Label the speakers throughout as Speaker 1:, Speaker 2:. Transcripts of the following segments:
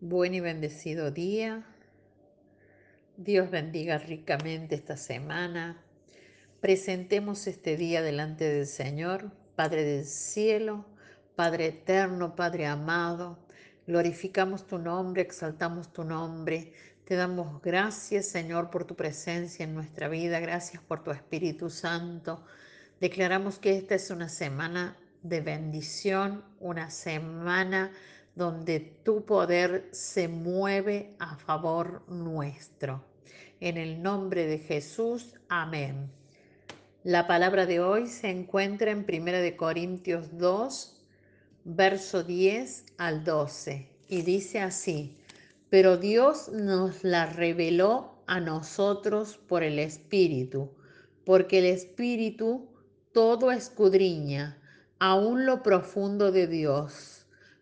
Speaker 1: Buen y bendecido día. Dios bendiga ricamente esta semana. Presentemos este día delante del Señor, Padre del cielo, Padre eterno, Padre amado. Glorificamos tu nombre, exaltamos tu nombre. Te damos gracias, Señor, por tu presencia en nuestra vida. Gracias por tu Espíritu Santo. Declaramos que esta es una semana de bendición, una semana donde tu poder se mueve a favor nuestro. En el nombre de Jesús, amén. La palabra de hoy se encuentra en 1 Corintios 2, verso 10 al 12, y dice así, pero Dios nos la reveló a nosotros por el Espíritu, porque el Espíritu todo escudriña, aún lo profundo de Dios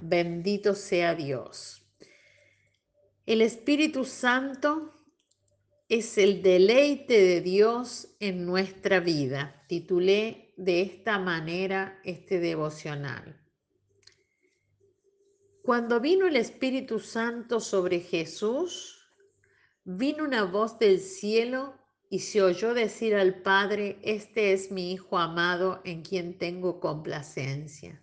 Speaker 1: Bendito sea Dios. El Espíritu Santo es el deleite de Dios en nuestra vida. Titulé de esta manera este devocional. Cuando vino el Espíritu Santo sobre Jesús, vino una voz del cielo y se oyó decir al Padre, este es mi Hijo amado en quien tengo complacencia.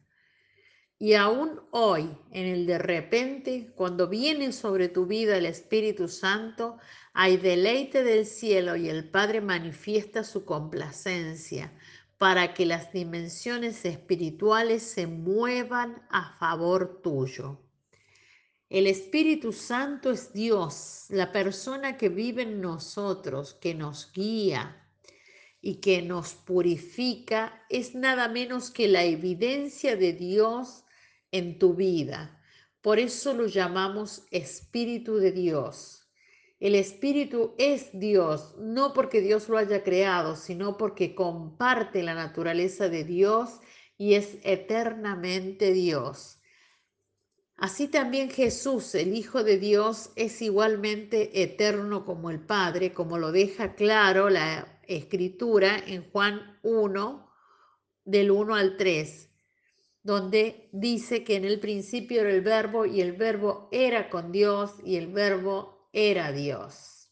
Speaker 1: Y aún hoy, en el de repente, cuando viene sobre tu vida el Espíritu Santo, hay deleite del cielo y el Padre manifiesta su complacencia para que las dimensiones espirituales se muevan a favor tuyo. El Espíritu Santo es Dios, la persona que vive en nosotros, que nos guía, y que nos purifica es nada menos que la evidencia de Dios en tu vida. Por eso lo llamamos Espíritu de Dios. El Espíritu es Dios, no porque Dios lo haya creado, sino porque comparte la naturaleza de Dios y es eternamente Dios. Así también Jesús, el Hijo de Dios, es igualmente eterno como el Padre, como lo deja claro la Escritura en Juan 1, del 1 al 3 donde dice que en el principio era el verbo y el verbo era con Dios y el verbo era Dios.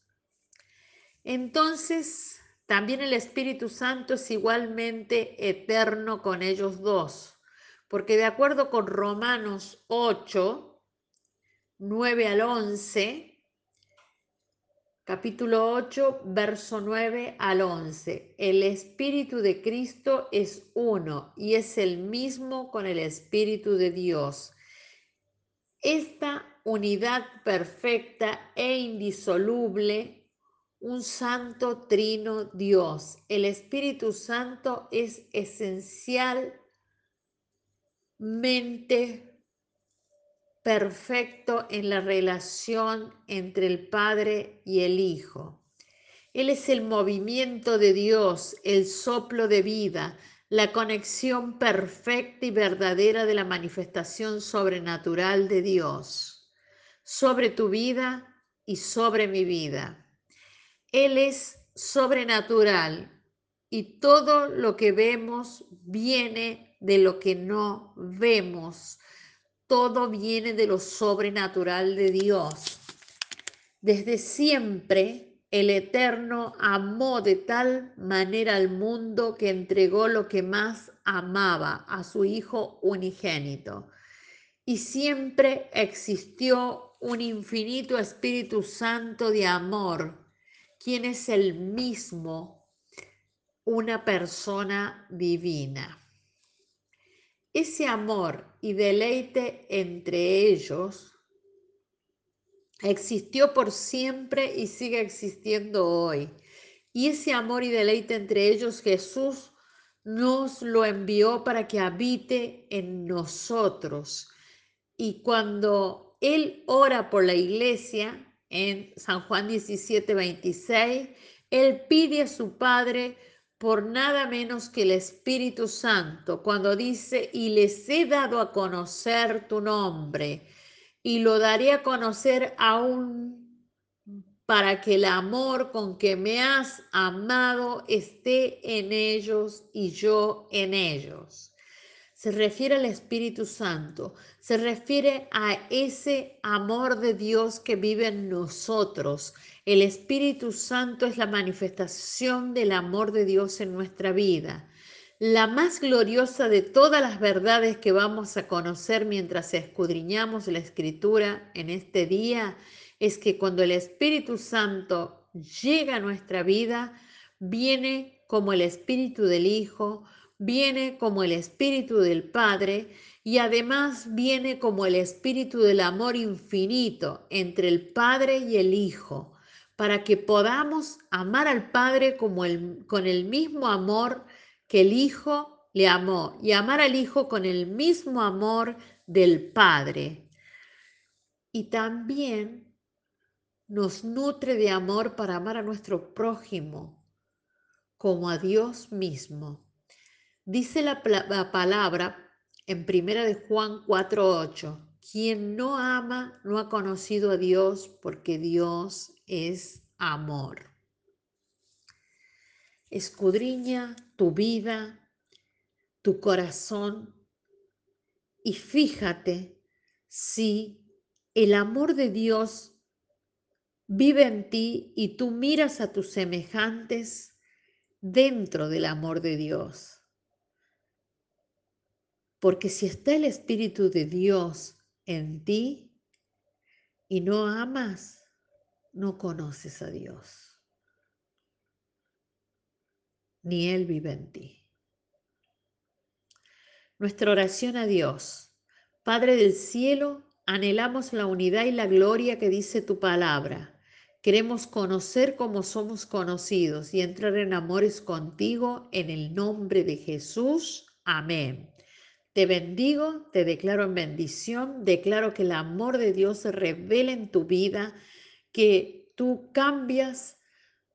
Speaker 1: Entonces, también el Espíritu Santo es igualmente eterno con ellos dos, porque de acuerdo con Romanos 8, 9 al 11, capítulo 8, verso 9 al 11. El Espíritu de Cristo es uno y es el mismo con el Espíritu de Dios. Esta unidad perfecta e indisoluble, un santo trino Dios. El Espíritu Santo es esencialmente perfecto en la relación entre el Padre y el Hijo. Él es el movimiento de Dios, el soplo de vida, la conexión perfecta y verdadera de la manifestación sobrenatural de Dios sobre tu vida y sobre mi vida. Él es sobrenatural y todo lo que vemos viene de lo que no vemos todo viene de lo sobrenatural de Dios. Desde siempre el Eterno amó de tal manera al mundo que entregó lo que más amaba a su Hijo unigénito. Y siempre existió un infinito Espíritu Santo de amor, quien es el mismo, una persona divina. Ese amor y deleite entre ellos existió por siempre y sigue existiendo hoy. Y ese amor y deleite entre ellos Jesús nos lo envió para que habite en nosotros. Y cuando Él ora por la iglesia en San Juan 17, 26. Él pide a su Padre por nada menos que el Espíritu Santo, cuando dice, y les he dado a conocer tu nombre, y lo daré a conocer aún para que el amor con que me has amado esté en ellos y yo en ellos se refiere al Espíritu Santo, se refiere a ese amor de Dios que vive en nosotros. El Espíritu Santo es la manifestación del amor de Dios en nuestra vida. La más gloriosa de todas las verdades que vamos a conocer mientras escudriñamos la escritura en este día es que cuando el Espíritu Santo llega a nuestra vida, viene como el Espíritu del Hijo, viene como el Espíritu del Padre y además viene como el Espíritu del amor infinito entre el Padre y el Hijo, para que podamos amar al Padre como el, con el mismo amor que el Hijo le amó y amar al Hijo con el mismo amor del Padre. Y también nos nutre de amor para amar a nuestro prójimo como a Dios mismo. Dice la, palabra en primera de Juan 4:8, quien no ama no ha conocido a Dios porque Dios es amor. Escudriña tu vida, tu corazón y fíjate si el amor de Dios vive en ti y tú miras a tus semejantes dentro del amor de Dios. Porque si está el Espíritu de Dios en ti y no amas, no conoces a Dios. Ni Él vive en ti. Nuestra oración a Dios. Padre del cielo, anhelamos la unidad y la gloria que dice tu palabra. Queremos conocer como somos conocidos y entrar en amores contigo en el nombre de Jesús. Amén. Te bendigo, te declaro en bendición, declaro que el amor de Dios se revela en tu vida, que tú cambias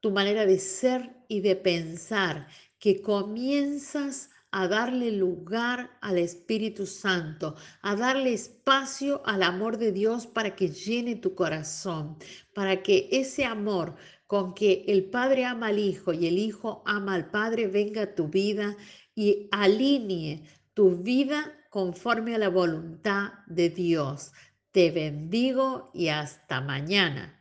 Speaker 1: tu manera de ser y de pensar, que comienzas a darle lugar al Espíritu Santo, a darle espacio al amor de Dios para que llene tu corazón, para que ese amor con que el Padre ama al Hijo y el Hijo ama al Padre venga a tu vida y alinee tu vida conforme a la voluntad de Dios. Te bendigo y hasta mañana.